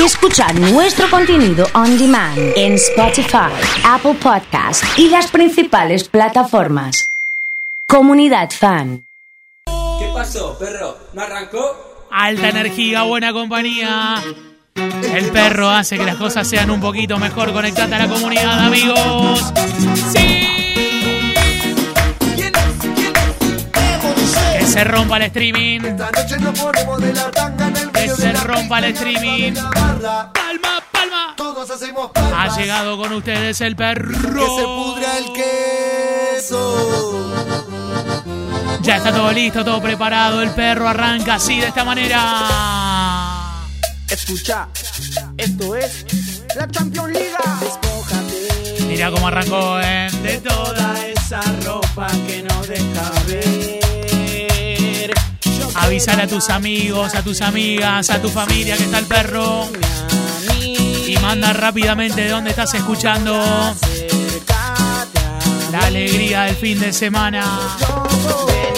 y escuchar nuestro contenido on demand en Spotify, Apple Podcast y las principales plataformas. Comunidad Fan. ¿Qué pasó, perro? ¿No arrancó? Alta energía, buena compañía. El perro hace que las cosas sean un poquito mejor. Conectate a la comunidad, amigos. ¡Sí! Se rompa el streaming. Que se rompa el streaming. Palma, palma. Todos hacemos Ha llegado con ustedes el perro. Que se pudra el queso. Ya está todo listo, todo preparado. El perro arranca así, de esta manera. Escucha, esto es la Champions Liga. Despójate Mira cómo arrancó, ¿eh? De toda toda esa ropa que no deja ver. Avisar a tus amigos, a tus amigas, a tu familia que está el perro. Y manda rápidamente de dónde estás escuchando la alegría del fin de semana. Ven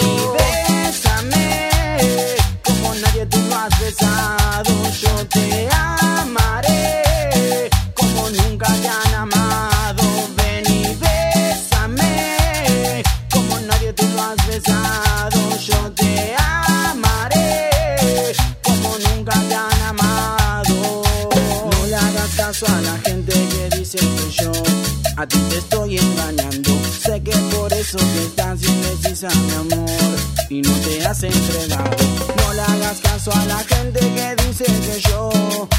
como nadie te has besado. Yo te amaré yo a ti te estoy engañando. Sé que por eso te estás indecisa, mi amor, y no te has entregado. No le hagas caso a la gente que dice que yo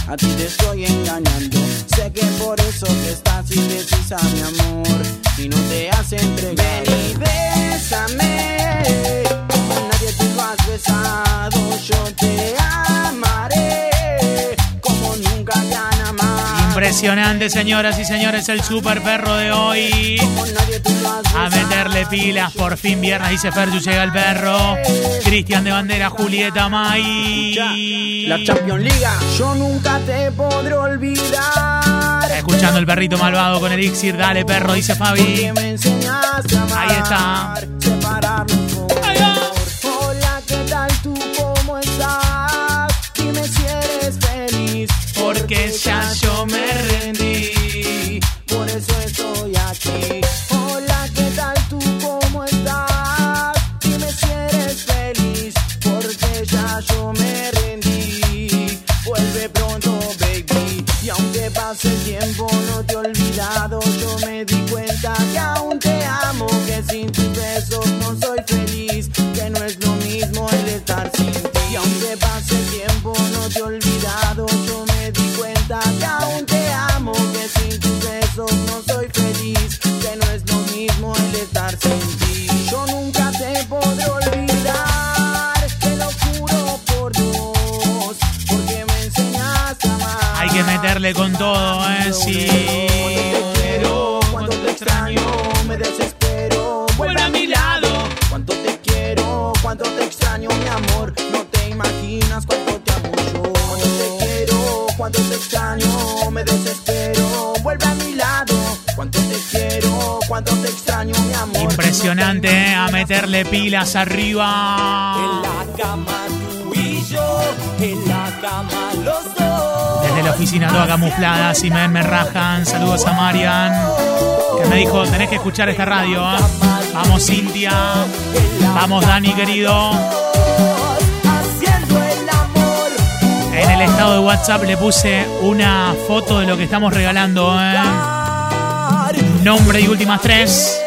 a ti te estoy engañando. Sé que por eso te estás indecisa, mi amor, y no te has entregado. Ven y bésame, Impresionante, señoras y señores, el super perro de hoy. A meterle pilas, por fin viernes, dice Ferju, llega el perro. Cristian de Bandera, Julieta May. La Champions Liga, yo nunca te podré olvidar. Escuchando el perrito malvado con Elixir, dale perro, dice Fabi. Ahí está. Te meterle pilas arriba. En la cama tú y yo, en la cama los dos. Desde la oficina toda camuflada, si me, rajan. Saludos a Marian, que me dijo, tenés que escuchar esta radio. ¿eh? Vamos Cintia, vamos Dani querido. En el estado de WhatsApp le puse una foto de lo que estamos regalando. ¿eh? Nombre y últimas tres.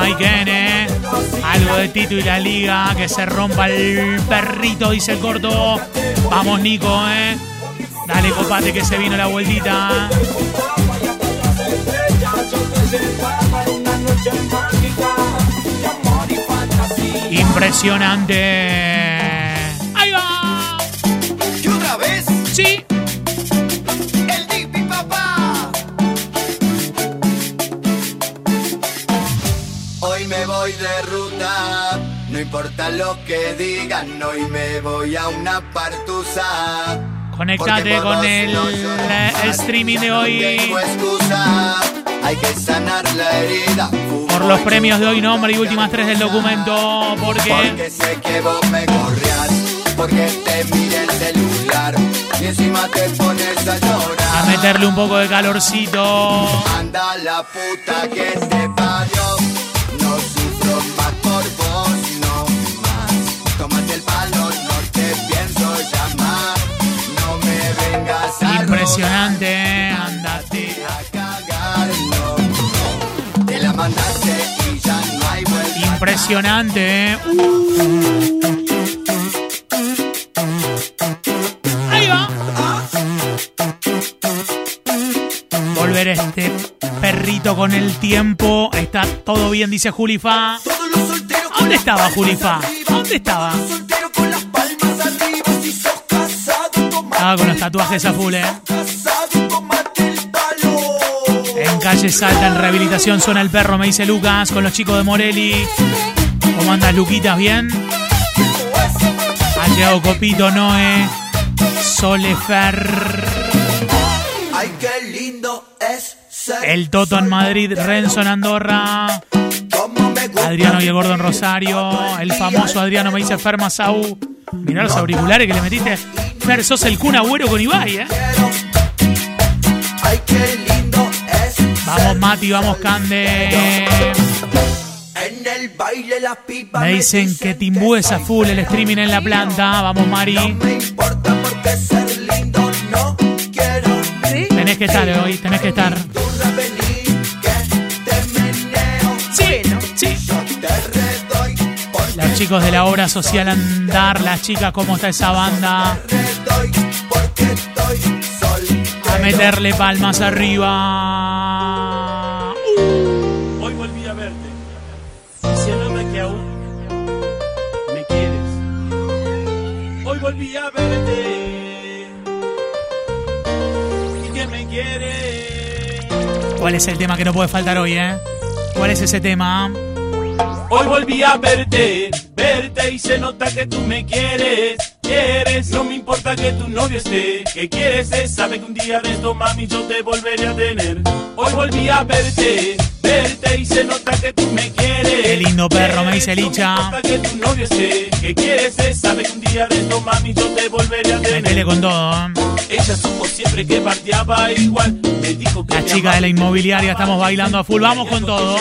Maikene. Algo de Tito y la liga. Que se rompa el perrito, dice el corto. Vamos Nico, eh. Dale copate que se vino la vueltita. Impresionante. Ahí va. Y otra vez, Sí. No importa. lo que digan, hoy me voy a una partusa. Por con el no eh, más. streaming de hoy. excusa, hay que sanar la herida. Por los premios de hoy, nombre y últimas tres del documento. Porque Porque sé que vos me corrías, porque te miré el celular y encima te pones a llorar. a meterle un poco de calorcito. Anda la puta que te parió. Impresionante, andate. a cagar. Impresionante. Uh. Ahí va. Volver este perrito con el tiempo. Está todo bien, dice Julifa. ¿Dónde estaba Julifa? ¿Dónde estaba? Estaba con los tatuajes a full, eh. Calle Salta, en rehabilitación, suena el perro, me dice Lucas, con los chicos de Morelli. ¿Cómo andas, Luquitas? ¿Bien? Ha llegado Copito, Noé, Solefer, Ay, qué lindo es ser. el Toto en Madrid, Renzo en Andorra, Adriano y el Gordo en Rosario, el famoso Adriano me dice Ferma Sau. Mirá los auriculares que le metiste. Fer, sos el Kun Agüero con Ibai, ¿eh? Ay, qué lindo Vamos. Mati, vamos, Cande. En el baile las pipas Me dicen que Timbú es a full el streaming en la planta. Vamos, Mari. No me importa porque ser lindo no quiero. Tenés que estar hoy, tenés que estar. Sí, sí. Los chicos de la obra social Andar, las chicas, ¿cómo está esa banda? A meterle palmas arriba. ¿Cuál es el tema que no puede faltar hoy, eh? ¿Cuál es ese tema? Hoy volví a verte, verte y se nota que tú me quieres. Quieres, no me importa que tu novio esté. Que quieres es, sabe que un día de esto, mami, yo te volveré a tener. Hoy volví a verte, verte y se nota que tú me quieres. Qué lindo perro, me dice Licha. No me importa que tu novio esté. Que quieres es, sabe que un día de esto, mami, yo te volveré a tener. con todo, ¿eh? Ella supo siempre que parteaba igual. La chica de la inmobiliaria, estamos bailando a full. Vamos con todo.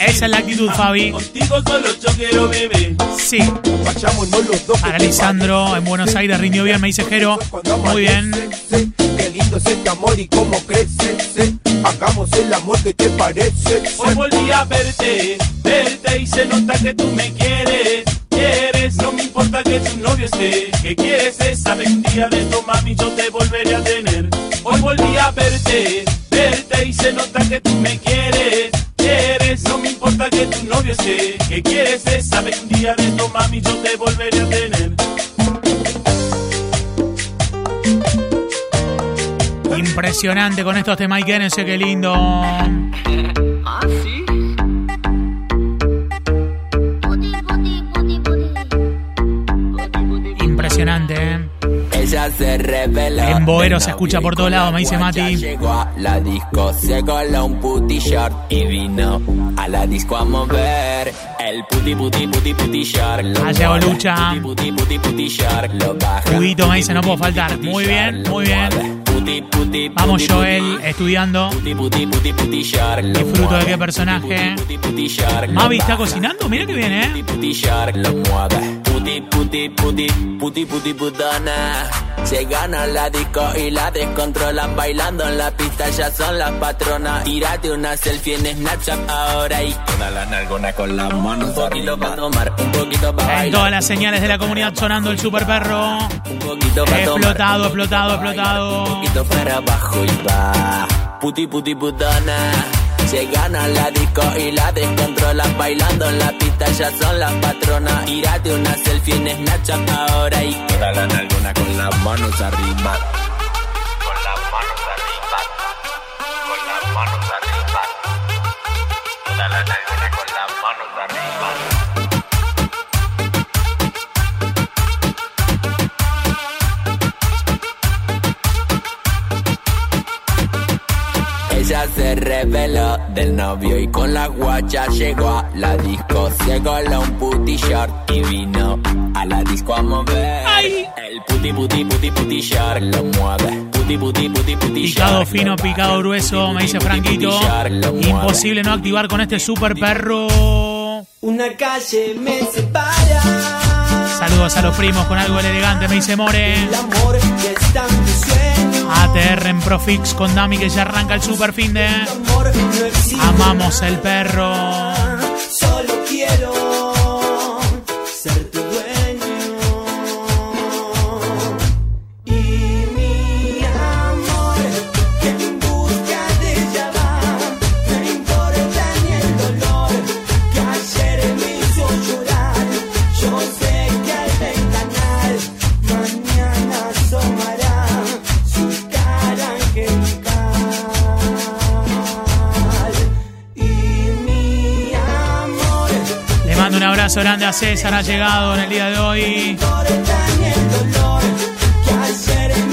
Esa es la actitud, Fabi. Contigo solo yo quiero beber. Sí. Vayámonos los dos. Para Lisandro, en Buenos Aires rindió bien, me dice Jero. Muy bien. Qué lindo es este amor y cómo crece. Hagamos el amor que te parece. Hoy volví a verte, verte y se nota que tú me quieres. Quieres, no me importa que tu novio esté. Que quieres es, sabe que un día de esto, mami, yo te volveré a tener. Hoy volví a verte, verte y se nota que tú me quieres. Quieres, no me importa que tu novio esté. Que quieres es, sabe que un día de esto, mami, yo te volveré a tener. Impresionante con estos temas Mike sé qué lindo. Impresionante, ¿eh? Ella se reveló. En Boero se escucha por todos lados, la me dice Mati. Llegó a la disco, se coló un puti short y vino a la disco a mover. El puti puti puti puti short. Ha llegado. Lucha. Puti puti puti short. Lo baja. Juguito me dice, no puedo faltar. Muy bien, muy bien. Vamos Joel, estudiando. Puti, puti, puti, puti, short, lo ¿Y fruto de qué personaje? Lo Mavi está cocinando, mira que bien, ¿eh? Puti. Puti puti puti puti putana. Se gana la disco y la descontrolan bailando en la pista ya son las patronas. Tírate una selfie en Snapchat ahora y toda la nalgona con las manos un poquito para tomar, un poquito para En bailar, todas las señales de la comunidad sonando el super perro. un poquito para Explotado, explotado, explotado. Un poquito para abajo y va. Puti puti putana. Se gana la disco y la descontrolan bailando en la pista ya son las patronas. Tírate una selfie en Snapchat ahora y toda la nalgona con las manos arriba. Se del novio y con la guacha llegó a la disco. Se coló un puti short y vino a la disco a mover. El puti puti puti puti short lo mueve. Puti puti puti puti Picado short fino, lo picado grueso, me dice Puti, puti, Franquito. Imposible no activar con este super perro. Una calle me separa. Saludos a los primos con algo elegante, me dice More. El amor que. ATR en Profix con Dami que ya arranca el super fin de. Amamos el perro. Solo quiero abrazo a César, ha llegado en el día de hoy.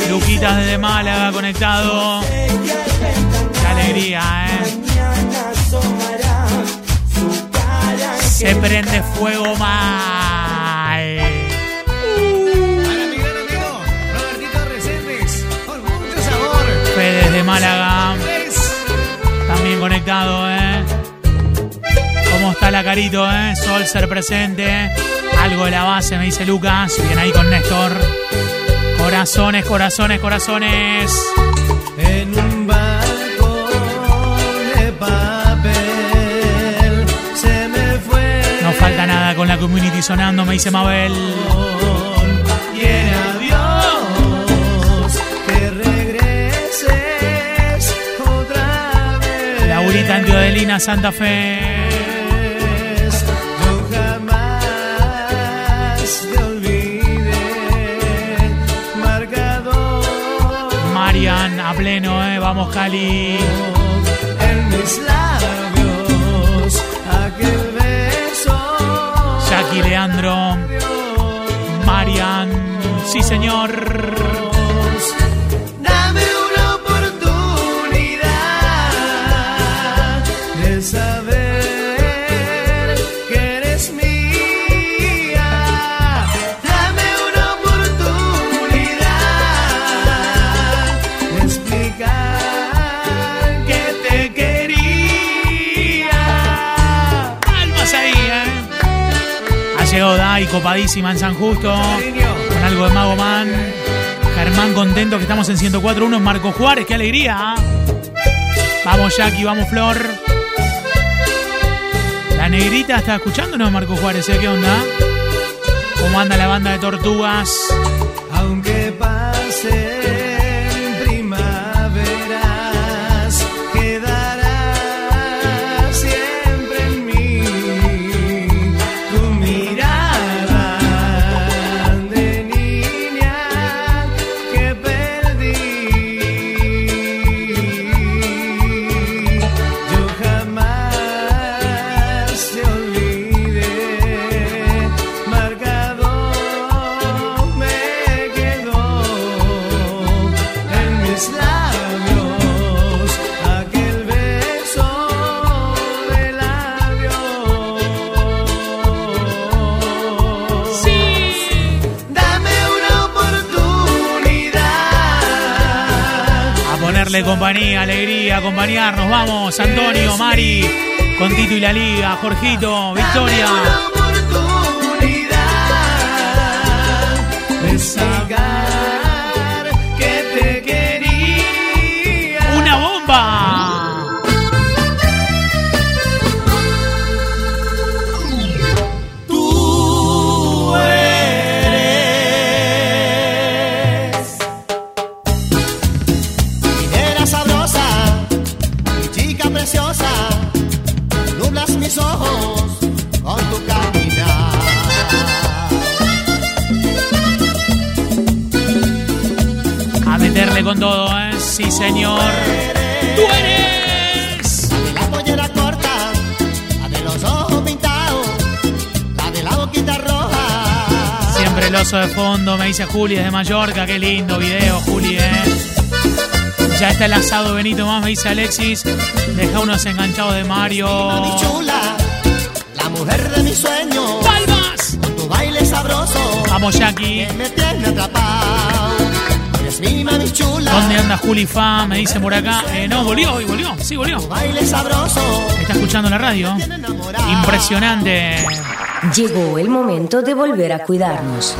Luquitas desde Málaga conectado. Qué alegría, ¿eh? Se prende fuego mal. Desde Málaga. También conectado, ¿eh? ¿Cómo está la carito, eh? Sol ser presente. Algo de la base, me dice Lucas. Bien ahí con Néstor. Corazones, corazones, corazones. en un barco de papel. Se me fue. No falta nada con la community sonando, me dice Mabel. Y en adiós, que regreses otra vez. Laurita en Teodelina, Santa Fe. Vamos, Cali. en mis labios, aquel beso. Jackie Leandro. Marian. Sí, señor. Copadísima en San Justo. Con algo de Mago Man. Germán contento que estamos en 104.1 Marco Juárez, qué alegría. ¿ah? Vamos Jackie, vamos Flor. La negrita está escuchándonos Marco Juárez, ¿eh? ¿qué onda? ¿Cómo anda la banda de tortugas? Aunque pasen compañía, alegría, acompañarnos. Vamos, Antonio, Mari, con Tito y la Liga, Jorgito, Victoria. Preciosa, nublas mis ojos con tu caminar. A meterle con todo, ¿eh? Sí, señor. ¡Tú eres! La de la pollera corta, la de los ojos pintados, la de la boquita roja. Siempre el oso de fondo, me dice Juli desde Mallorca. Qué lindo video, Juli, ¿eh? Ya está el asado Benito más, me dice Alexis. Deja unos enganchados de Mario. Mi chula, la mujer de mis sueños. ¡Palmas! Con tu baile sabroso. Vamos, Jackie. Que me tiene atrapado. Eres mi mami chula. ¿Dónde anda Juli Fa? Me dice por acá. Eh, no, volvió, y volvió. Sí, volvió. Baile sabroso. Está escuchando la radio. Impresionante. Llegó el momento de volver a cuidarnos.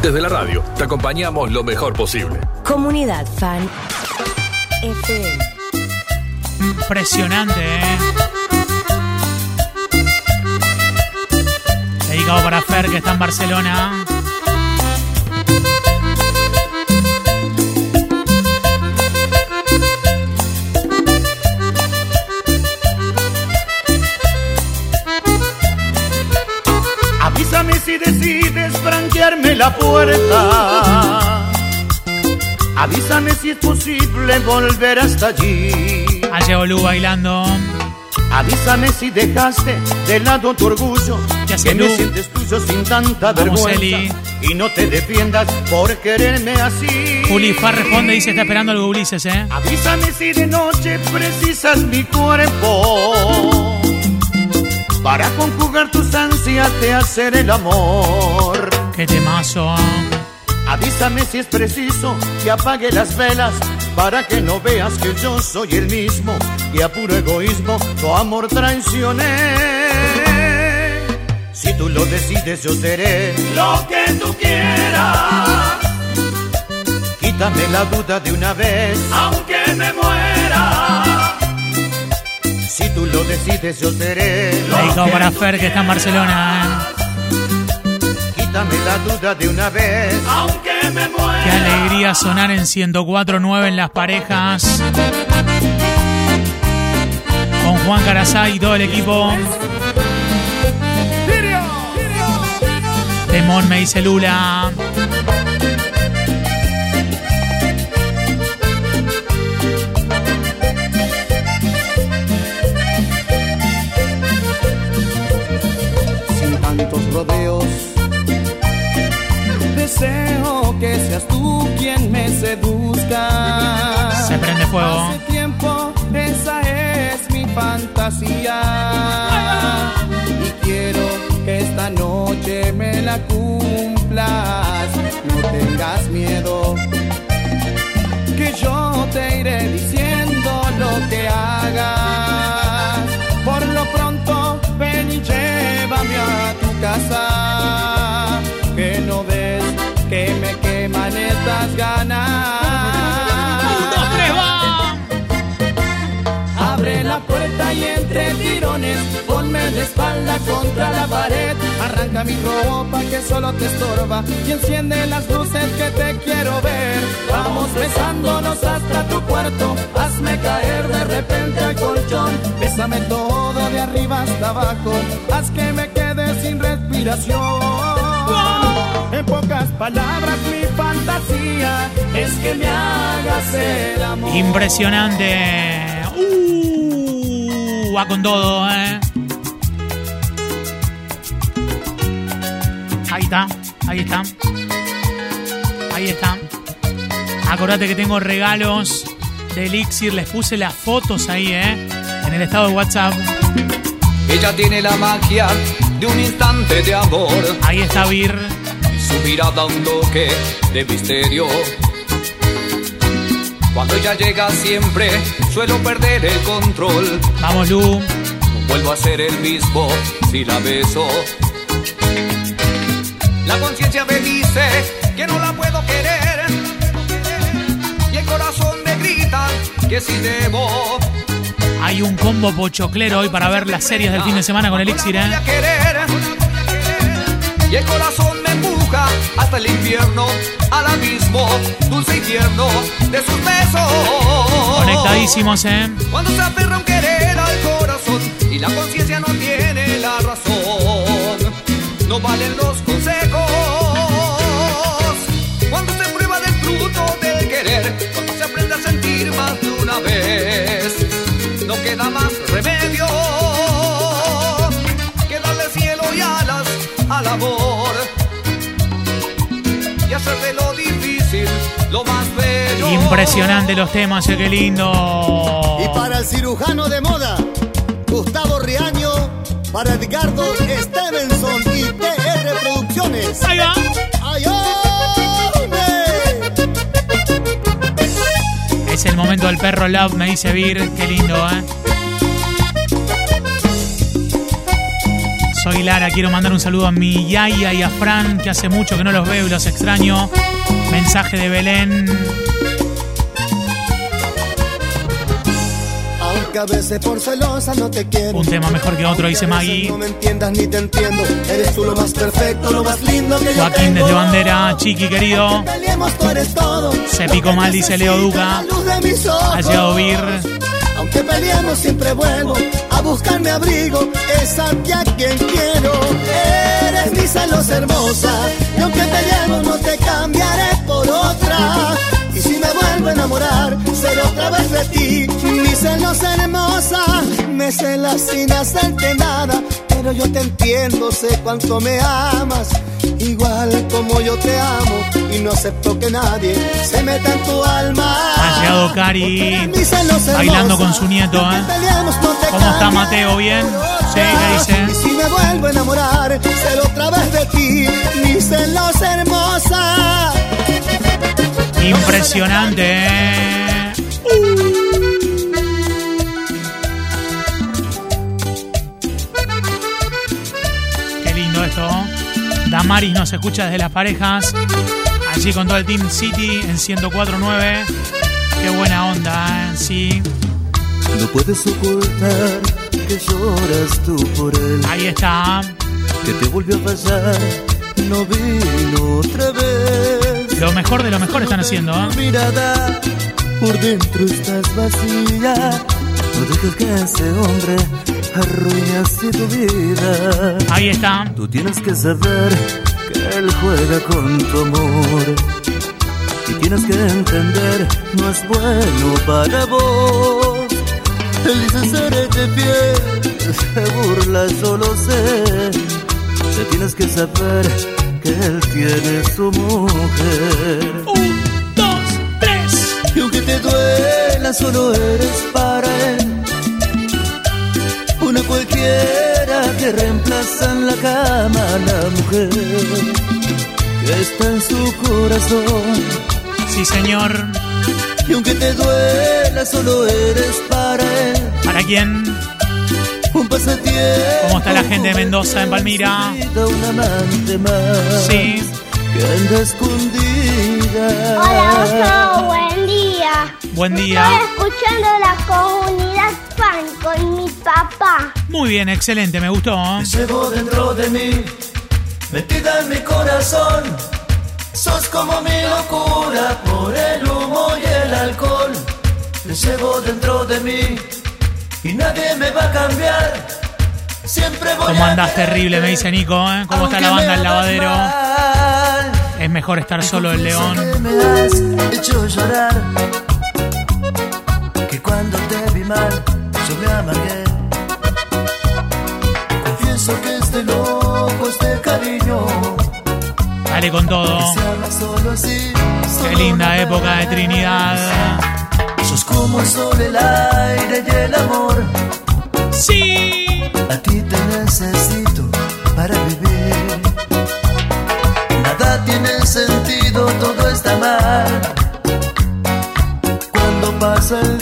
Desde la radio te acompañamos lo mejor posible. Comunidad Fan FM. Impresionante, eh. Dedicado para Fer, que está en Barcelona. Avísame si decides franquearme la puerta. Avísame si es posible volver hasta allí. Allá Olú bailando. Avísame si dejaste de lado tu orgullo. ¿Qué hace, que me sientes tuyo sin tanta Vamos, vergüenza. Eli. Y no te defiendas por quererme así. Juli Fa responde y dice está esperando algo Ulises, eh. Avísame si de noche precisas mi cuerpo para conjugar tus ansias de hacer el amor. Qué temazo. Avísame si es preciso que apague las velas para que no veas que yo soy el mismo y a puro egoísmo tu amor traicioné. Si tú lo decides yo seré lo que tú quieras. Quítame la duda de una vez, aunque me muera. Si tú lo decides yo seré lo que para Fer, que está en Barcelona. Quítame la duda de una vez, aunque me muera. Qué alegría sonar en 104.9 en las parejas. Con Juan Carazá y todo el equipo. Temón me dice Lula. Deseo que seas tú quien me seduzca. Se prende fuego. Hace tiempo esa es mi fantasía. Y quiero que esta noche me la cumplas. No tengas miedo. Que yo te iré diciendo lo que hagas. Por lo pronto, ven y llévame a tu casa. Que me queman estas ganas. ¡Dos, tres, va! Abre la puerta y entre tirones ponme de espalda contra la pared. Arranca mi ropa que solo te estorba y enciende las luces que te quiero ver. Vamos besándonos hasta tu cuarto. Hazme caer de repente al colchón. Bésame todo de arriba hasta abajo. Haz que me quede sin respiración. En pocas palabras, mi fantasía es que me hagas el amor. Impresionante. Uh, va con todo, eh. Ahí está, ahí está. Ahí está. Acordate que tengo regalos de Elixir. Les puse las fotos ahí, eh. En el estado de WhatsApp. Ella tiene la magia de un instante de amor. Ahí está Vir. Su mirada un toque de misterio. Cuando ella llega siempre suelo perder el control. Vamos, Lu. No vuelvo a ser el mismo si la beso. La conciencia me dice que no la puedo querer. Y el corazón me grita que si debo. Hay un combo pochoclero hoy para ver las series del fin de semana con Elixir, eh. Y el corazón hasta el infierno, al abismo, dulce infierno de sus besos. Conectadísimos, eh. Cuando se aferra un querer al corazón y la conciencia no tiene la razón, no valen los consejos. Cuando se prueba del fruto del querer, cuando se aprende a sentir más de una vez, no queda más remedio que darle cielo y alas al amor Impresionante los temas, eh, qué lindo. Y para el cirujano de moda, Gustavo Riaño, para Edgardo Stevenson y TR Producciones. Ahí va. Es el momento del perro love, me dice Vir, qué lindo, ¿eh? Soy Lara, quiero mandar un saludo a mi Yaya y a Fran, que hace mucho que no los veo y los extraño. Mensaje de Belén. Aunque a veces por celosa no te quiero. Un tema mejor que otro, dice Maggie. No me entiendas ni te entiendo. Eres tú lo más perfecto, lo más lindo que yo Joaquín desde Bandera, Chiqui querido. Se picó mal, dice Leo Duca. Ha llegado Vir. Aunque peleemos siempre vuelvo a buscarme abrigo, es a a quien quiero. Eres mi celos hermosa, y aunque peleemos no te cambiaré por otra. Y si me vuelvo a enamorar, seré otra vez de ti. Mi celos hermosa, me celas sin hacerte nada. Pero yo te entiendo, sé cuánto me amas. Igual como yo te amo, y no acepto que nadie se meta en tu alma. Ha llegado Cari bailando con su nieto, ¿eh? ¿Cómo está Mateo? ¿Bien? Sí, ¿qué Y dice? si me vuelvo a enamorar, seré otra vez de ti, mi celos hermosa. Impresionante, ¿eh? Damaris nos escucha desde las parejas. Allí con todo el Team City en 104.9. Qué buena onda, ¿eh? Sí. No puedes ocultar que lloras tú por él, Ahí está. que te volvió a pasar, no vino otra vez. Lo mejor de lo mejor están haciendo, ¿eh? Mirada, por dentro estás vacía. No dejes que ese hombre arruine así tu vida. Ahí está. Tú tienes que saber que él juega con tu amor. Y tienes que entender, no es bueno para vos. Él dice ser de pie, se burla, solo sé. Que tienes que saber que él tiene su mujer. Un, dos, tres. Y aunque te duela, solo eres para él. Una cualquiera que reemplaza en la cama a la mujer que está en su corazón. Sí, señor. Y aunque te duela, solo eres para él. ¿Para quién? Un pasatiempo. ¿Cómo está la gente de Mendoza, en Palmira? Un amante más. Sí. Que anda escondida. Hola, Oso, buen día. Estoy escuchando la comunidad fan con mi papá. Muy bien, excelente, me gustó. ¿eh? Te llevo dentro de mí, metida en mi corazón. Sos como mi locura por el humo y el alcohol. Te llevo dentro de mí y nadie me va a cambiar. Siempre voy ¿Cómo a andás terrible? Me dice Nico, ¿eh? ¿Cómo está la banda El Lavadero? Es mejor estar solo el que León. me has hecho llorar. Cuando te vi mal, yo me amargué. Confieso que este loco, este cariño. Dale con todo. Solo. Qué linda época de Trinidad. Sos como el sol, el aire y el amor. Sí. A ti te necesito para vivir. Nada tiene sentido, todo está mal.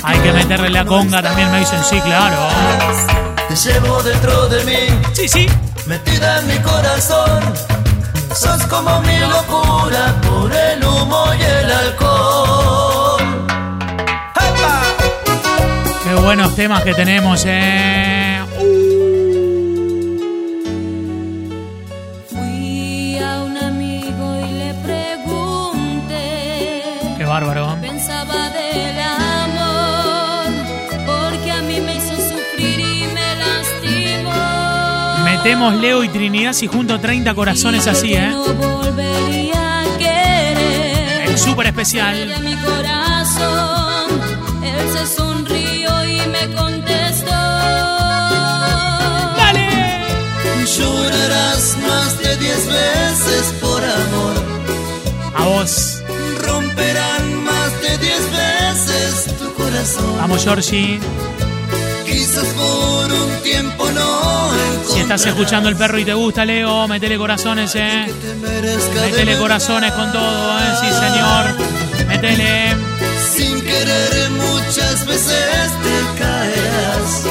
Hay que meterle la conga también, me dicen, sí, claro. Te llevo dentro de mí, Sí, sí. metida en mi corazón. Sos como mi locura por el humo y el alcohol. Qué buenos temas que tenemos, ¿eh? Metemos Leo y Trinidad si junto 30 corazones así, ¿eh? No volvería a querer. El súper especial. a mi corazón, él se sonrió y me contestó. ¡Dale! Llorarás más de diez veces por amor. A vos. Romperán más de diez corazón. Vamos, Georgie. Quizás por un tiempo no Si estás escuchando el perro y te gusta, Leo, metele corazones, eh. Metele corazones con todo, eh. Sí, señor. Metele. Sin querer muchas veces te caerás.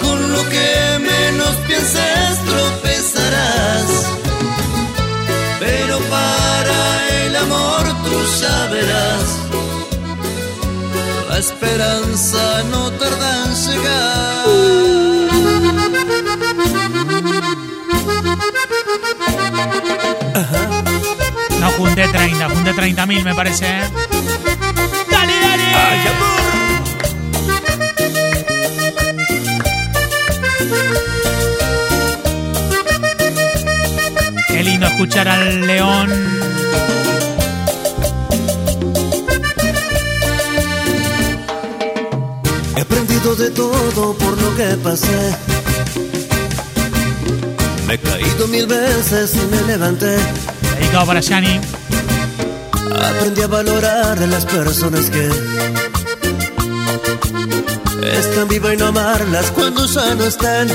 Con lo que menos pienses tropezarás. Pero para el amor tú ya verás. La esperanza no tarda en llegar. No junté 30, junté 30 mil, me parece, eh. ¡Dale, dale! Qué lindo escuchar al león. He aprendido de todo por lo que pasé. Me he caído mil veces y me levanté. Dedicado para Yani. Aprendí a valorar a las personas que están vivas y no amarlas cuando ya no están.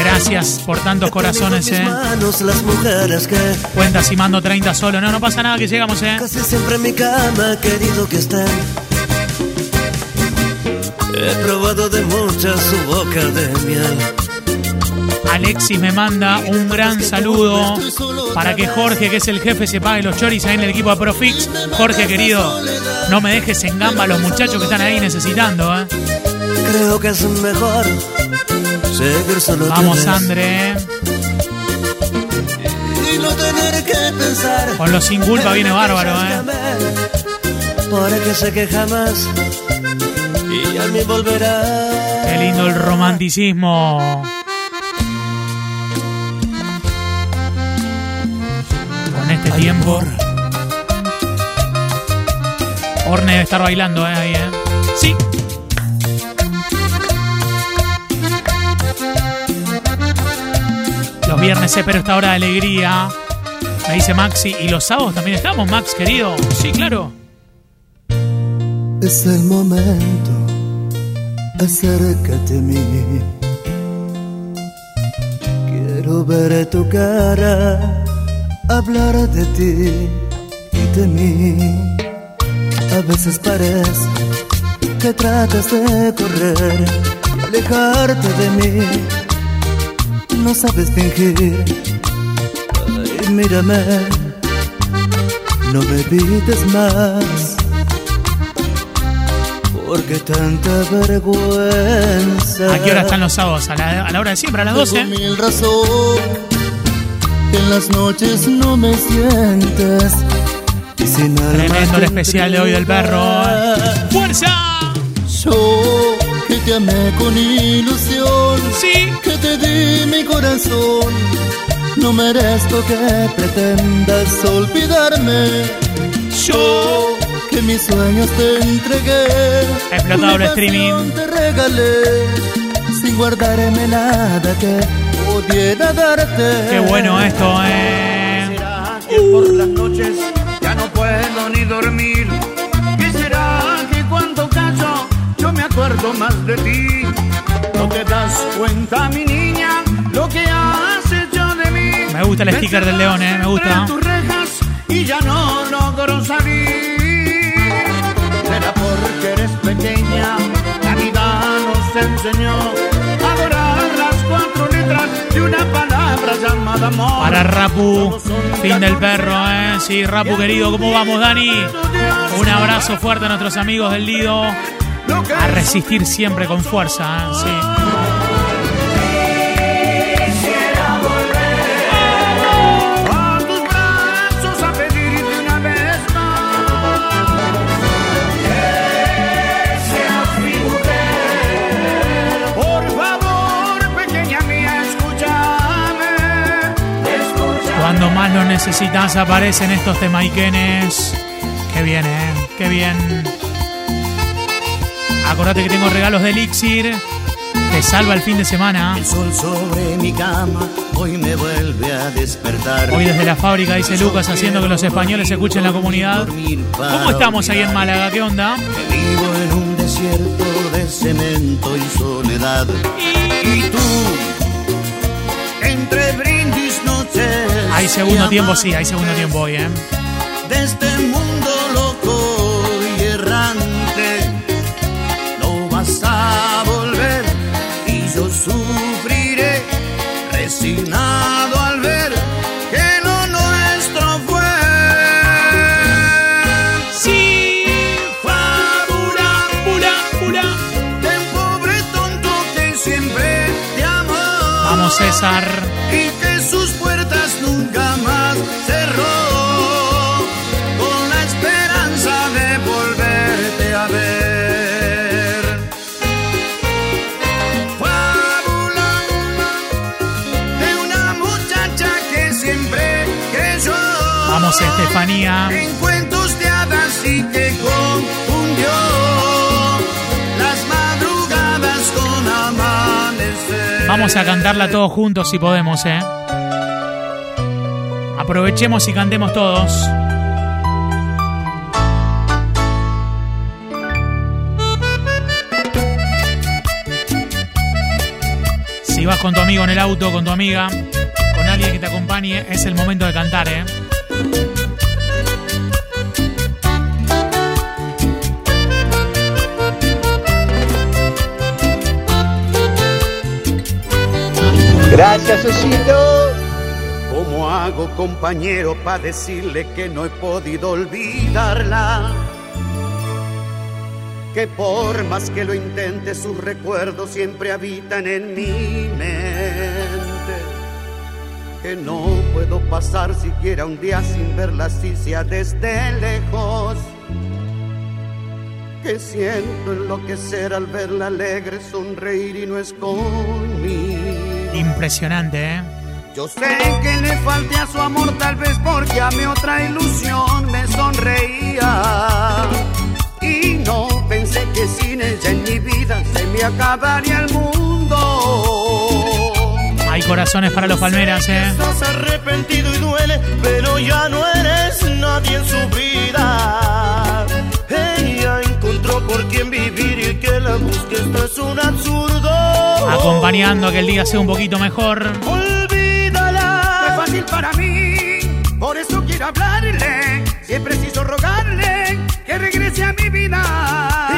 Gracias por tantos corazones, eh. Manos las mujeres que Cuenta si mando 30 solo. No, no pasa nada que llegamos, eh. casi siempre en mi cama querido que estén. He probado de muchas su boca de miel. Alexis me manda un gran saludo para que Jorge, que es el jefe, se pague los choris ahí en el equipo de Profix. Jorge, querido, no me dejes en gamba a los muchachos que están ahí necesitando, ¿eh? Creo que es mejor seguir solo Vamos. André. ¿eh? Con los sin culpa viene bárbaro, ¿eh? Porque sé que jamás y a mí volverá. Qué lindo el romanticismo. Este tiempo. Orne debe estar bailando, ¿eh? Ahí, ¿eh? Sí. Los viernes, eh, pero esta hora de alegría. Me dice Maxi. ¿Y los sábados también estamos, Max, querido? Sí, claro. Es el momento, acércate a mí. Quiero ver tu cara, hablar de ti y de mí. A veces parece que tratas de correr alejarte de mí. No sabes fingir. Ay, mírame, no me pides más. Porque tanta vergüenza. ¿A qué hora están los sábados? A la, a la hora de siempre, a las 12. Tengo mil razón en las noches no me sientes. Y sin alma Tremendo el especial de hoy del perro. ¡Fuerza! Yo que te amé con ilusión. Sí. Que te di mi corazón. No merezco que pretendas olvidarme. Yo que mis sueños te entregué. Explotado el mi streaming. Te regalé sin guardarme nada que pudiera darte. Qué bueno esto, eh. que por las noches ya no puedo ni dormir. ¿Qué será que cuando callo yo me acuerdo más de ti? No te das cuenta, mi niña, lo que has hecho de mí. Me gusta el sticker del león, eh. Me gusta. Tus rejas y ya no logro salir. Será porque eres pequeña, la vida nos enseñó Para Rapu, fin del perro, eh. Sí, Rapu querido, ¿cómo vamos, Dani? Un abrazo fuerte a nuestros amigos del Lido. A resistir siempre con fuerza, eh. Sí. Más lo necesitas aparecen estos temaiquenes. Qué bien, eh. Qué bien. Acordate que tengo regalos de Elixir. Te salva el fin de semana. El sol sobre mi cama hoy me vuelve a despertar. Hoy desde la fábrica, dice Lucas, haciendo que los españoles escuchen la comunidad. ¿Cómo estamos ahí en Málaga? ¿Qué onda? Vivo en un desierto de cemento y soledad. Y tú, entre. Hay segundo tiempo, sí, hay segundo tiempo hoy, ¿eh? de este mundo loco y errante. No vas a volver y yo sufriré resignado al ver que lo nuestro fue. Sí, fábula, pura, pura. De un pobre tonto que siempre te amó. Vamos, César. Estefanía. En cuentos de hadas y que confundió las madrugadas con amanecer. Vamos a cantarla todos juntos si podemos, ¿eh? Aprovechemos y cantemos todos. Si vas con tu amigo en el auto, con tu amiga, con alguien que te acompañe, es el momento de cantar, ¿eh? Gracias, Osito. ¿Cómo hago, compañero, para decirle que no he podido olvidarla? Que por más que lo intente, sus recuerdos siempre habitan en mi mente. Que no puedo pasar siquiera un día sin verla así sea desde lejos. Que siento enloquecer al verla alegre, sonreír y no es conmigo. Impresionante, ¿eh? Yo sé que le falté a su amor tal vez porque a mi otra ilusión me sonreía. Y no pensé que sin ella en mi vida se me acabaría el mundo. Hay corazones para los palmeras, ¿eh? Estás arrepentido y duele, pero ya no eres nadie en su vida. Ella encontró por quien vivir y que la busque, esto es un absurdo. Acompañando a que el día sea un poquito mejor. Olvídala. No es fácil para mí, por eso quiero hablarle. Si es preciso rogarle que regrese a mi vida.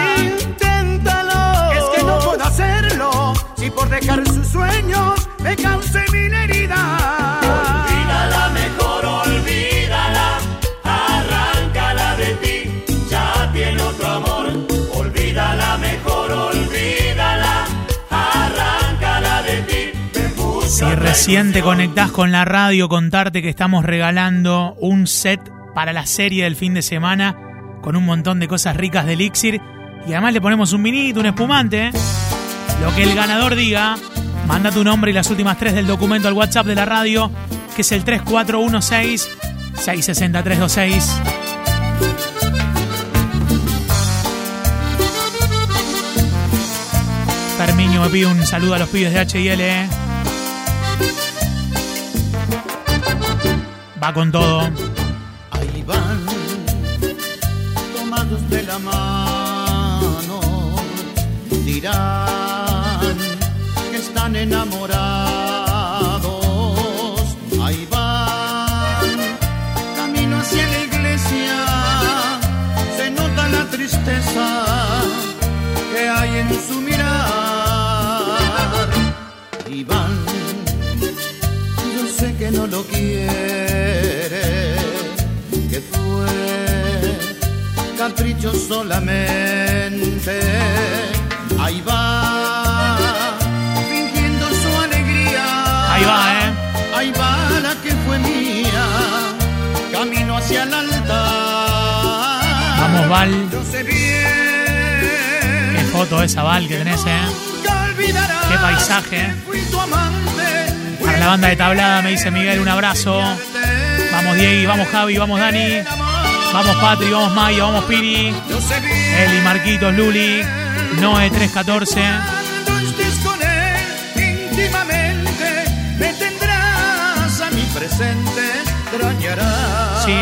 Recién te conectás con la radio, contarte que estamos regalando un set para la serie del fin de semana con un montón de cosas ricas de Elixir. Y además le ponemos un vinito, un espumante. ¿eh? Lo que el ganador diga, manda tu nombre y las últimas tres del documento al WhatsApp de la radio, que es el 3416-660-326. Fermiño me pide un saludo a los pibes de HL. Va con todo. Ahí van, tomados de la mano, dirán que están enamorados. Ahí van, camino hacia la iglesia, se nota la tristeza que hay en su mirar. Y van yo sé que no lo quiere, capricho solamente. Ahí va, fingiendo su alegría. Ahí va, ¿eh? Ahí va la que fue mía, camino hacia el altar. Vamos, Val. Yo sé bien Qué foto esa, Val, que tenés, ¿eh? Qué paisaje, ¿eh? Para la banda de tablada me dice Miguel, un abrazo. Vamos Diego, vamos Javi, vamos Dani. Vamos Patri, vamos Maya, vamos Piri. Eli, Marquitos, Luli. Noe 314. con íntimamente. Me tendrás a mi presente. Extrañarás sí.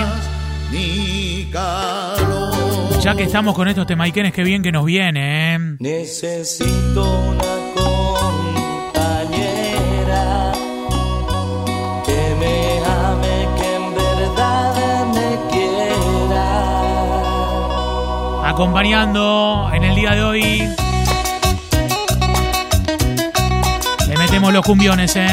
mi calor. Ya que estamos con estos temaiquenes, que bien que nos viene. ¿eh? Necesito una Acompañando en el día de hoy. Le metemos los cumbiones, ¿eh?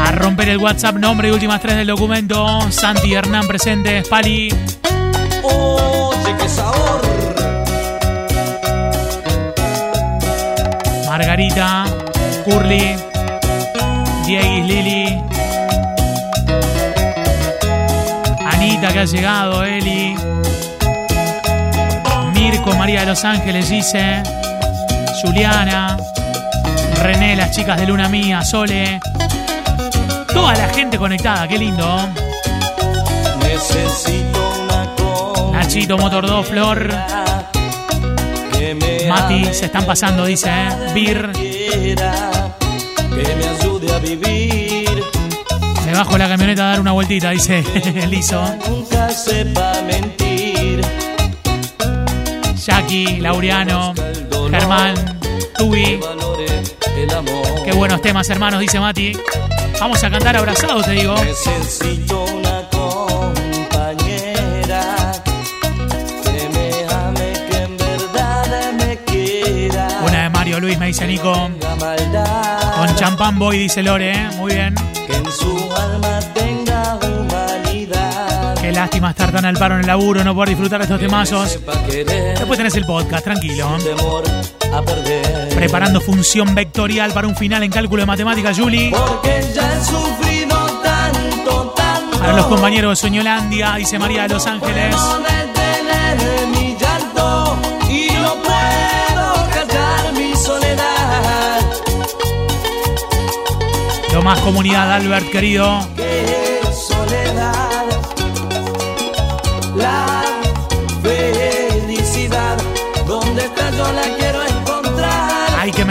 A romper el WhatsApp, nombre y últimas tres del documento. Santi Hernán presente, Pali. Oye, qué sabor. Margarita, Curly, Dieguis, Lili, que ha llegado, Eli, Mirko, María de los Ángeles, dice, Juliana, René, las chicas de Luna Mía, Sole, toda la gente conectada, qué lindo. Necesito una Nachito, Motor 2, Flor, Mati, se están pasando, dice, ¿eh? Bir, que me ayude a vivir. Bajo la camioneta a dar una vueltita, dice Liso. Nunca sepa mentir. Jackie, Laureano, Germán, Tubi. Qué buenos temas, hermanos, dice Mati. Vamos a cantar abrazados, te digo. Necesito una compañera que me ame, que en verdad me quiera. Una de Mario Luis, me dice Nico. Con champán boy, dice Lore, ¿eh? Muy bien. Lástima estar tan al paro en el laburo, no poder disfrutar de estos temazos. Después tenés el podcast, tranquilo. Preparando función vectorial para un final en cálculo de matemáticas, Juli. Para los compañeros de Sueñolandia, dice María de Los Ángeles. Lo más comunidad, Albert, querido.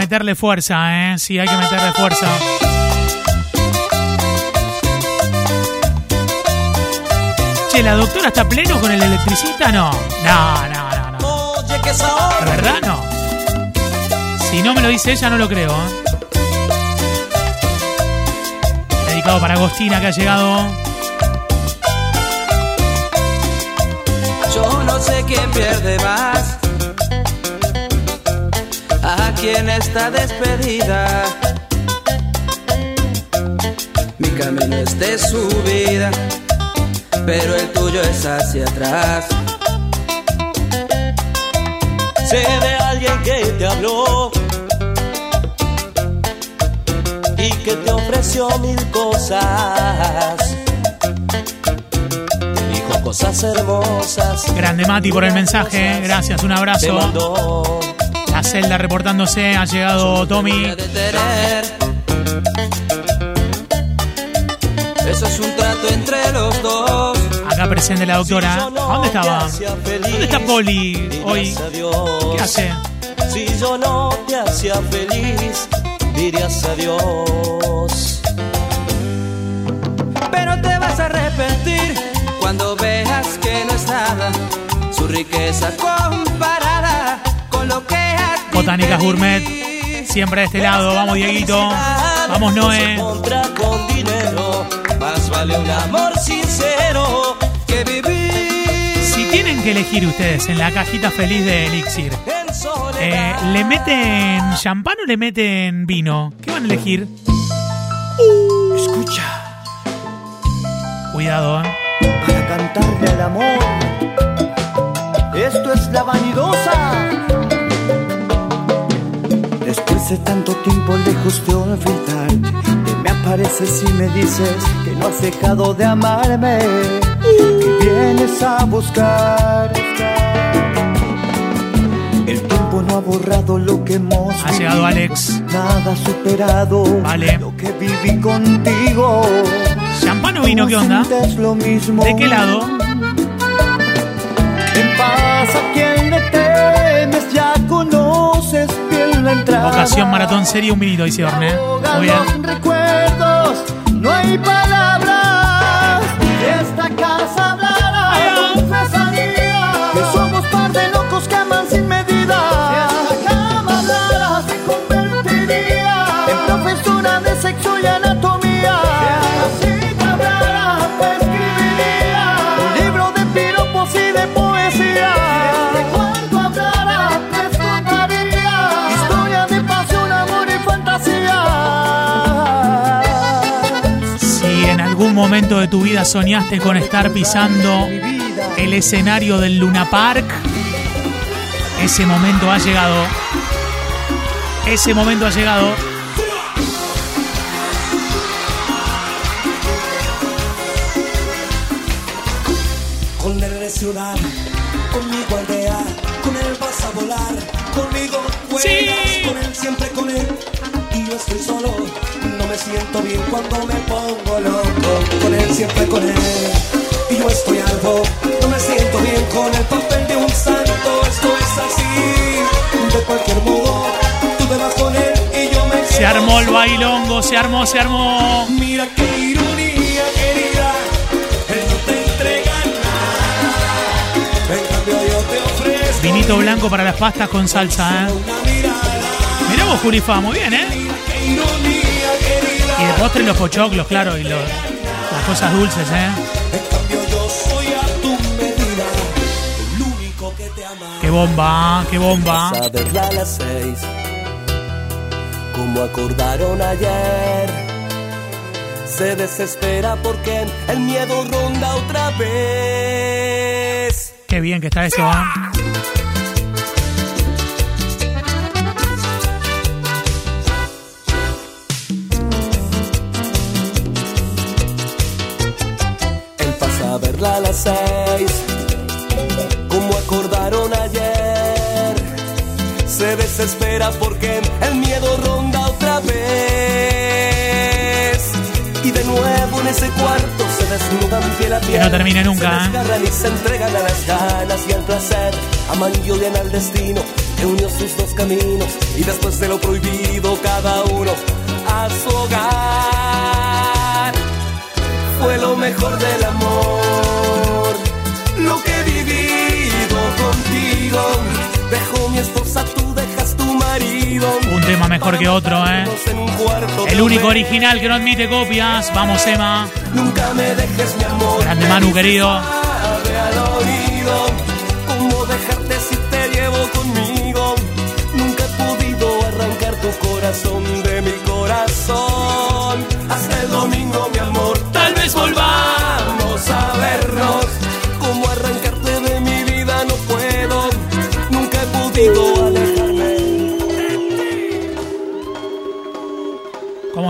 Meterle fuerza, ¿eh? Sí, hay que meterle fuerza. Che, ¿la doctora está pleno con el electricista? No. No, no, no, no. Oye, qué sabor. ¿De verdad? No. Si no me lo dice ella, no lo creo, ¿eh? Dedicado para Agostina, que ha llegado. Yo no sé quién pierde más. A quién está despedida. Mi camino es de subida, pero el tuyo es hacia atrás. Sé de alguien que te habló y que te ofreció mil cosas. Dijo cosas hermosas. Grande Mati por el mensaje. Gracias, un abrazo. La celda reportándose. Ha llegado Tommy. Eso es un trato entre los dos. Acá presente la doctora. ¿A dónde estaba? ¿Dónde está Poli hoy? ¿Qué hace? Si yo no te hacía feliz, dirías adiós. Pero te vas a arrepentir cuando veas que no es nada su riqueza comparada con lo que a ti Botánicas te Gourmet. Siempre de este lado. Vamos, Dieguito. Vamos, Noé. compra con dinero, más vale un amor sincero que vivir Si tienen que elegir ustedes en la cajita feliz de Elixir, eh, ¿le meten champán o le meten vino? ¿Qué van a elegir? Escucha, Cuidado, ¿eh? para cantarle al amor. Esto es la vanidosa. De tanto tiempo lejos de olvidarte, que me apareces y me dices que no has dejado de amarme, que vienes a buscar. El tiempo no ha borrado lo que hemos Ha llegado Alex. Nada ha superado Vale. lo que viví contigo. ¿Champán o vino? ¿Qué onda? Lo mismo. ¿De qué lado? En paz a quien le temes, ya conoces la entrada. Ocasión maratón serie, un vinito, dice Orne. Muy bien. Recuerdos, no hay palabras. Momento de tu vida soñaste con estar pisando el escenario del Luna Park, ese momento ha llegado. Ese momento ha llegado. Con él eres ciudad, conmigo aldea, con él vas a volar, conmigo vuelas, con él siempre con él. Y yo estoy solo, me siento bien cuando me pongo loco, con él siempre con él. Y yo estoy algo, no me siento bien con el papel de un santo, esto es así, de cualquier modo, tú te vas con él y yo me Se armó el bailongo, se armó, se armó. Mira qué ironía, querida, él no te entrega nada, en cambio yo te ofrezco Vinito blanco para las pastas con salsa, ¿eh? Mirá vos, Julifa, muy bien, ¿eh? Y de postre los pochoclos, claro, y los- las cosas dulces, ¿eh? Qué bomba, qué bomba. Como acordaron ayer. Se desespera porque el miedo ronda otra vez. Qué bien que está esto, ¿eh? Verla a las seis, como acordaron ayer. Se desespera porque el miedo ronda otra vez. Y de nuevo en ese cuarto se desnudan piel a piel. Que no termine nunca, Se ¿eh? desgarran y se entregan a las ganas y al placer. Aman y odian al destino que unió sus dos caminos. Y después de lo prohibido, cada uno a su hogar fue lo mejor del amor. Lo que he vivido contigo. Dejo mi esposa, tú dejas tu marido. Un tema mejor que otro, ¿eh? El único original que no admite copias. Vamos, Emma. Nunca me dejes, mi amor. Grande Manu, querido. Al oído. ¿Cómo dejarte si te llevo conmigo? Nunca he podido arrancar tu corazón de mi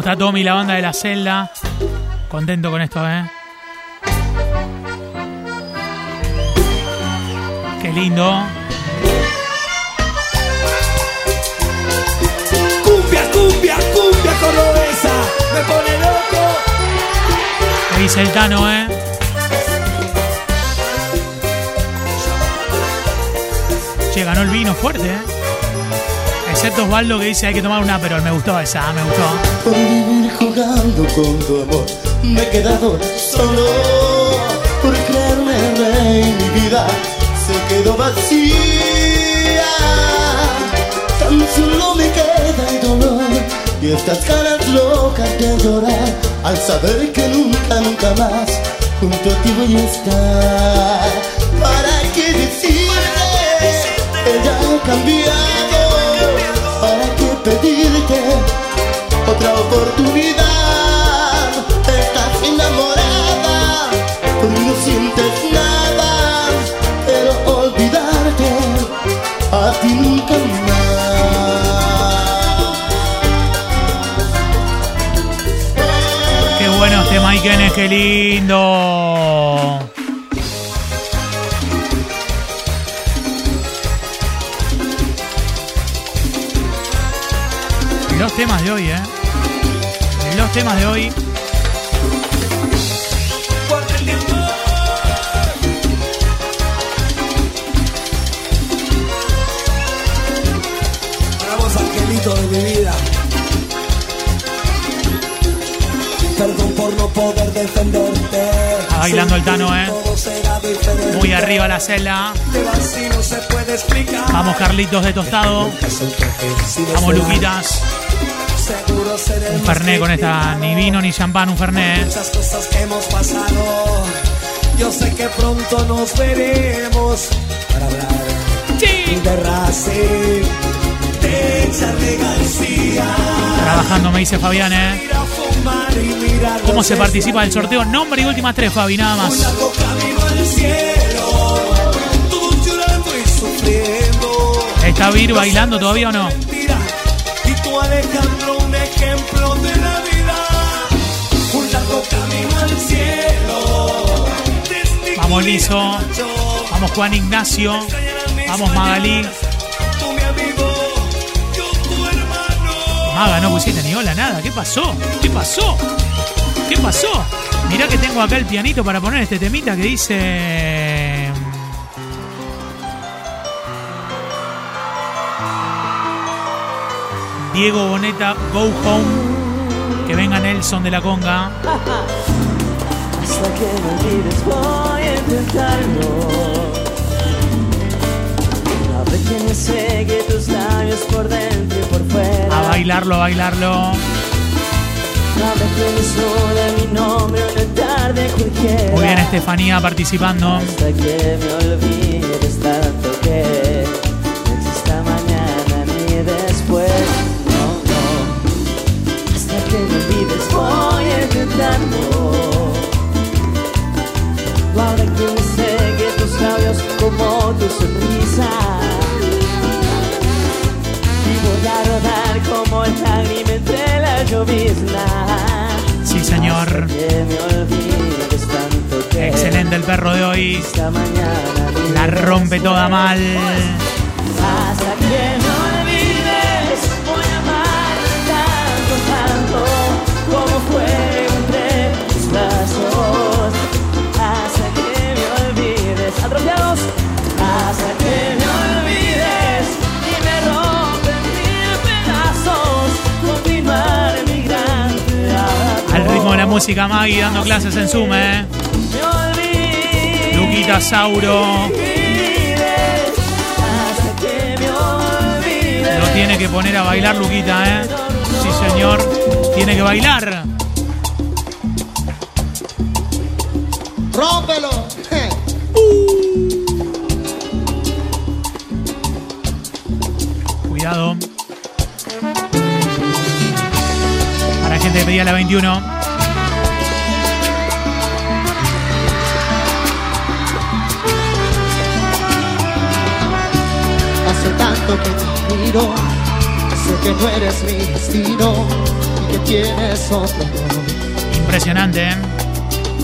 ¿Cómo está Tommy, la banda de la celda? Contento con esto, ¿eh? Qué lindo. Cumbia, cumbia, cumbia cordobesa. Me pone loco. ¿Qué dice el Tano, eh? Che, ganó el vino fuerte, ¿eh? Excepto Osvaldo que dice hay que tomar una, pero me gustó esa, me gustó. Por vivir jugando con tu amor me he quedado solo. Por creerme rey mi vida se quedó vacía. Tan solo me queda el dolor y estas ganas locas de llorar al saber que nunca nunca más junto a ti voy a estar. Para qué decirte oportunidad. Estás enamorada, no sientes nada, pero olvidarte a ti nunca Qué bueno este Mike qué lindo. Los temas de hoy, ¿eh? Los temas de hoy. Para vos, Angelito. de mi vida. Perdón por no poder defenderte. Está bailando el Tano, eh. Muy arriba la celda. Vamos Carlitos de tostado. Vamos Luquitas. Un Fernet con esta, ni vino ni champán, un Fernet. Muchas cosas que hemos pasado. Yo sé que pronto nos veremos para hablar de Racing, de Charlie García. Trabajando, me dice Fabián, eh. ¿Cómo se participa del sorteo? Nombre y últimas tres, Fabi, nada Un más. largo camino al cielo, todos llorando y sufriendo. ¿Está Vir bailando todavía o no? Mentira, y tú Alejandro un ejemplo de la vida. Un largo camino al cielo. Vamos Lizo. Vamos Juan Ignacio. Vamos Magalí. Maga, no pusiste ni hola, nada. ¿Qué pasó? ¿Qué pasó? ¿Qué pasó? Mirá que tengo acá el pianito para poner este temita que dice... Diego Boneta, Go Home. Que venga Nelson de la Conga. Hasta que me olvides voy a intentarlo. Una vez que me seque tus labios por dentro y por fuera. A bailarlo, a bailarlo. Una vez que me suene mi nombre una tarde cualquiera. Muy bien, Estefanía participando. Hasta que me olvides tanto que intentarlo. Ahora que me seque tus labios como tu sonrisa. Y voy a rodar como el lágrima entre la llovizna. Sí, señor. Hasta que me olvides tanto que Excelente el perro de hoy. esta mañana La rompe toda mal. Música, Maggie dando clases en Zoom, eh. Luquita Sauro. Lo tiene que poner a bailar, Luquita, eh. Sí, señor. Tiene que bailar. ¡Rómpelo! Cuidado. Para gente que pedía la 21. Tanto que te miro, sé que no eres mi destino y que tienes otro. Impresionante, eh.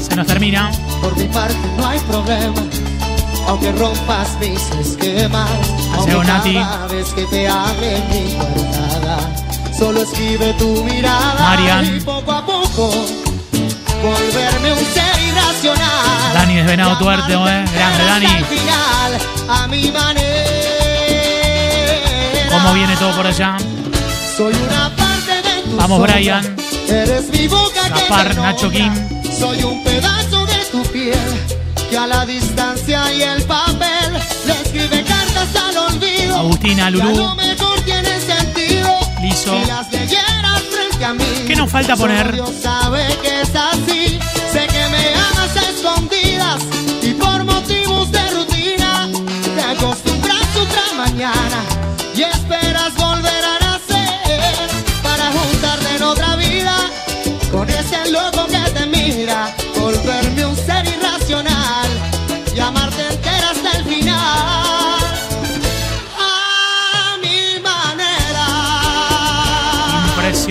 Se nos termina. Por mi parte no hay problema, aunque rompas mis esquemas. Hace Aunque cada vez que te hable mi guardada, solo escribe tu mirada Marian. y poco a poco volverme un ser irracional. Dani Desvenado Tuerte, eh. Grande, Dani. Final, a mi manera. ¿Cómo viene todo por allá? Soy una parte de tu Vamos, sombra. Brian. Eres mi boca que Nacho. Kim. Soy un pedazo de tu piel que a la distancia y el papel le escribe cartas al olvido. Agustina, Lulú. mejor tiene sentido Liso. si las leyeras frente a mí. ¿Qué nos falta poner? Dios sabe que es así. Sé que me amas a escondidas y por motivos de rutina te acostumbras otra mañana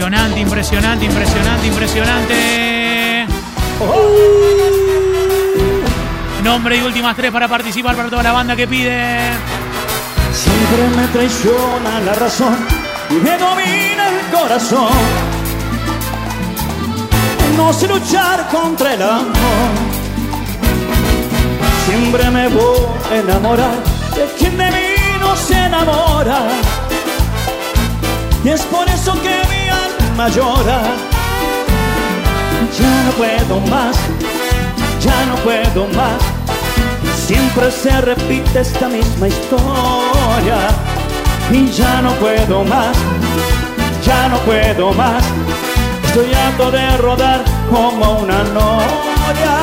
Impresionante, impresionante, impresionante, impresionante. Nombre y últimas tres para participar para toda la banda que pide. Siempre me traiciona la razón y me domina el corazón. No sé luchar contra el amor. Siempre me voy a enamorar de quien de mí no se enamora. Y es por eso que mi alma. Ya no puedo más, ya no puedo más. Siempre se repite esta misma historia. Y ya no puedo más, ya no puedo más. Estoy harto de rodar como una noria.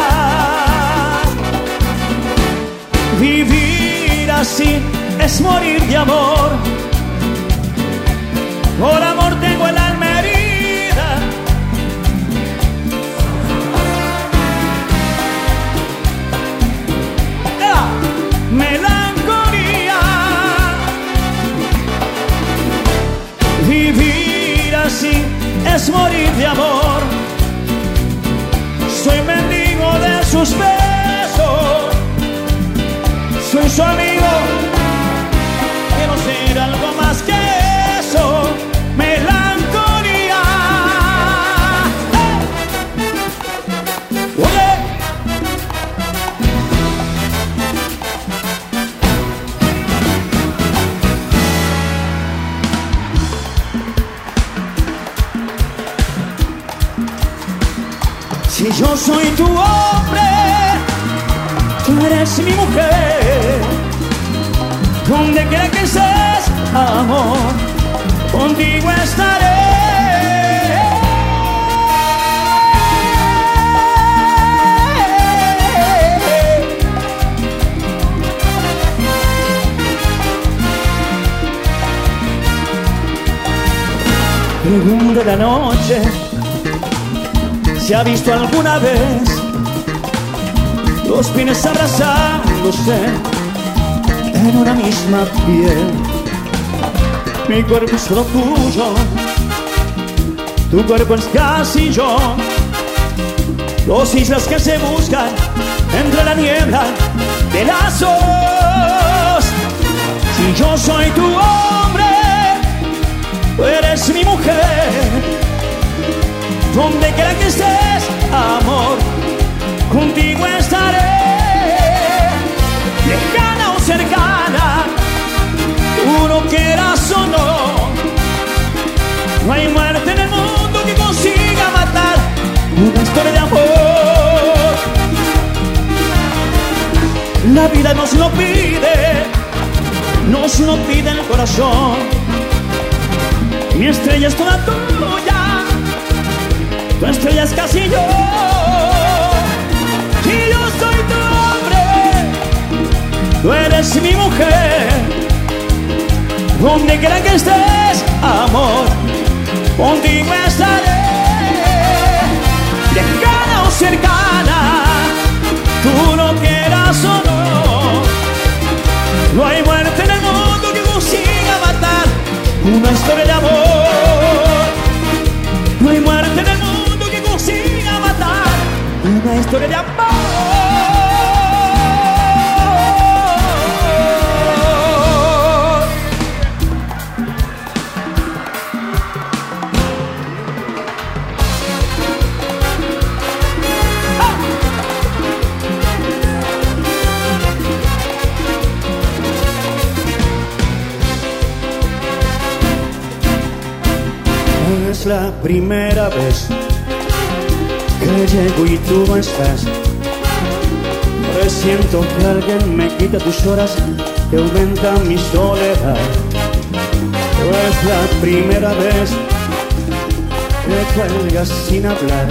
Vivir así es morir de amor. Por amor tengo es morir de amor. Soy mendigo de sus besos. Soy su amigo. Quiero ser algo más yo soy tu hombre, tú eres mi mujer. Donde quiera que estés, amor, contigo estaré. Pregunta la noche, ¿se ha visto alguna vez dos pines abrazándose en una misma piel? Mi cuerpo es solo tuyo, tu cuerpo es casi yo. Dos islas que se buscan entre la niebla de lazos. Si yo soy tu hombre, tú eres mi mujer. Donde quiera que estés, amor, contigo estaré. Lejana o cercana, tú no quieras o no. No hay muerte en el mundo que consiga matar una historia de amor. La vida nos lo pide, nos lo pide el corazón. Mi estrella es toda tuya, tu estrella es casi yo. Y yo soy tu hombre, tú eres mi mujer. Donde quiera que estés, amor, contigo estaré. Lejana o cercana, tú no quieras o no. No hay muerte en el mundo que consiga matar una historia de amor. La primera vez que llego y tú no estás. Presiento que alguien me quita tus horas, que aumenta mi soledad. Es la primera vez que cuelgas sin hablar.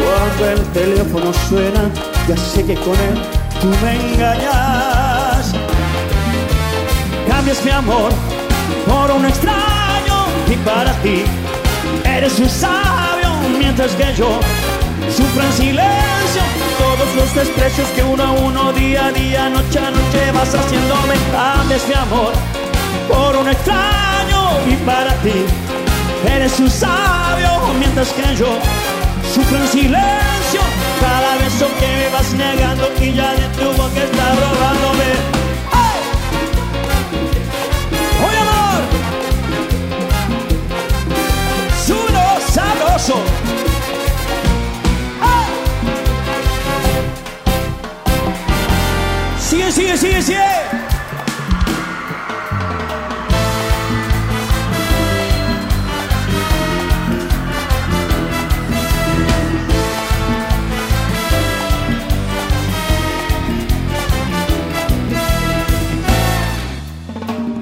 Cuando el teléfono suena, ya sé que con él tú me engañas. Cambias mi amor por un extraño y para ti. Eres un sabio mientras que yo sufro en silencio. Todos los desprecios que uno a uno día a día noche a noche vas haciéndome cambies mi amor por un extraño y para ti. Eres un sabio mientras que yo sufro en silencio. Cada beso que me vas negando y ya de tu boca está robándome abrazo. ¡Ah! Sigue, sigue, sigue, sigue.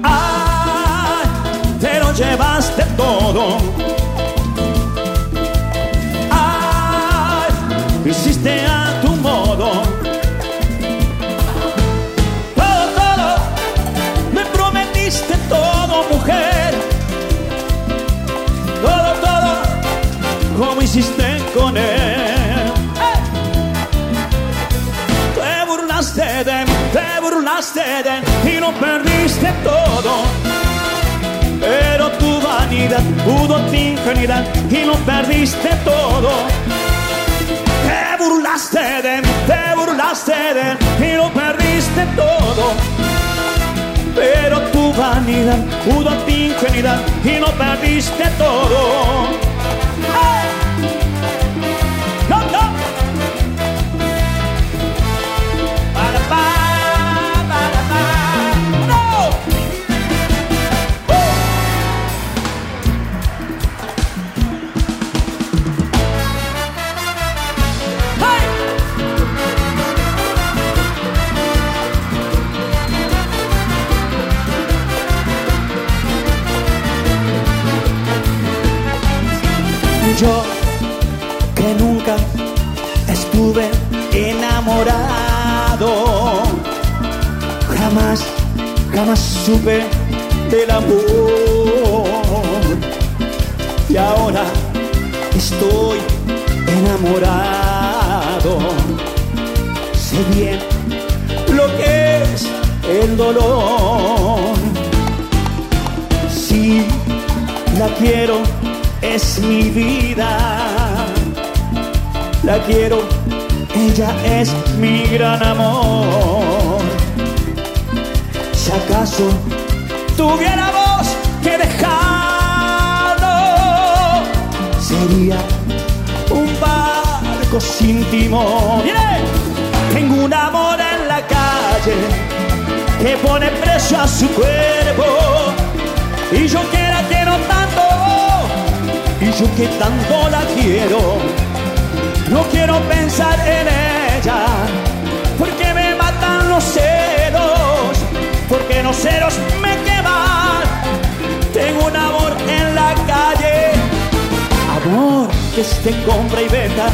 Ay, te lo llevaste todo y lo perdiste todo. Pero tu vanidad pudo tu ingenuidad y lo perdiste todo. Te burlaste de te burlaste de y lo perdiste todo. Pero tu vanidad pudo tu ingenuidad y lo perdiste todo. Jamás, jamás supe del amor. Y ahora estoy enamorado. Sé bien lo que es el dolor. Si la quiero, es mi vida. La quiero, ella es mi gran amor. Si acaso tuviéramos que dejarlo, sería un barco sin timón. ¡Viene! Tengo un amor en la calle que pone precio a su cuerpo y yo que la quiero tanto y yo que tanto la quiero no quiero pensar en ella porque me matan los celos celos me queman. Tengo un amor en la calle. Amor que esté en compra y venta.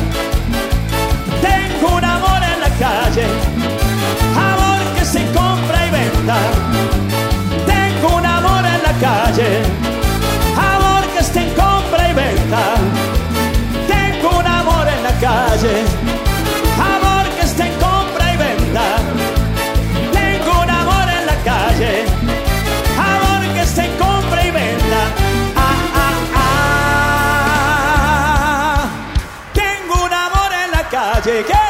Tengo un amor en la calle. Amor que se compra y venta. Tengo un amor en la calle. Amor que esté en compra y venta. Tengo un amor en la calle ah,